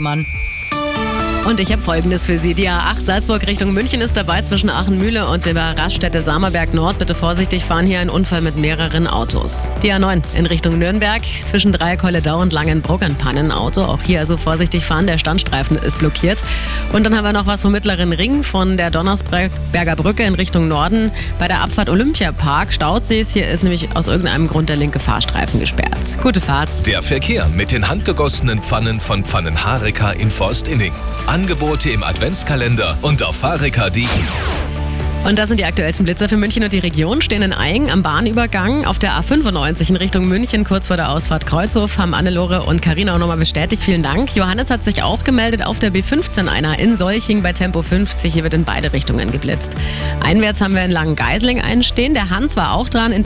man. Und ich habe Folgendes für Sie. Die A8 Salzburg Richtung München ist dabei zwischen Aachenmühle und der Raststätte Samerberg Nord. Bitte vorsichtig fahren hier ein Unfall mit mehreren Autos. Die A9 in Richtung Nürnberg zwischen Dreiekolledau und Langenbruck ein Pannenauto. Auch hier also vorsichtig fahren. Der Standstreifen ist blockiert. Und dann haben wir noch was vom mittleren Ring von der Donnersberger Brücke in Richtung Norden bei der Abfahrt Olympiapark. Stautsees. Hier ist nämlich aus irgendeinem Grund der linke Fahrstreifen gesperrt. Gute Fahrt. Der Verkehr mit den handgegossenen Pfannen von Pfannenhareka in Forst-Inning. Angebote im Adventskalender und auf hareka.de. Und das sind die aktuellsten Blitzer für München und die Region. Stehen in Eying am Bahnübergang auf der A95 in Richtung München, kurz vor der Ausfahrt Kreuzhof, haben Annelore und Karina auch nochmal bestätigt. Vielen Dank. Johannes hat sich auch gemeldet auf der B15 einer in Solching bei Tempo 50. Hier wird in beide Richtungen geblitzt. Einwärts haben wir in Langengeisling einen stehen. Der Hans war auch dran.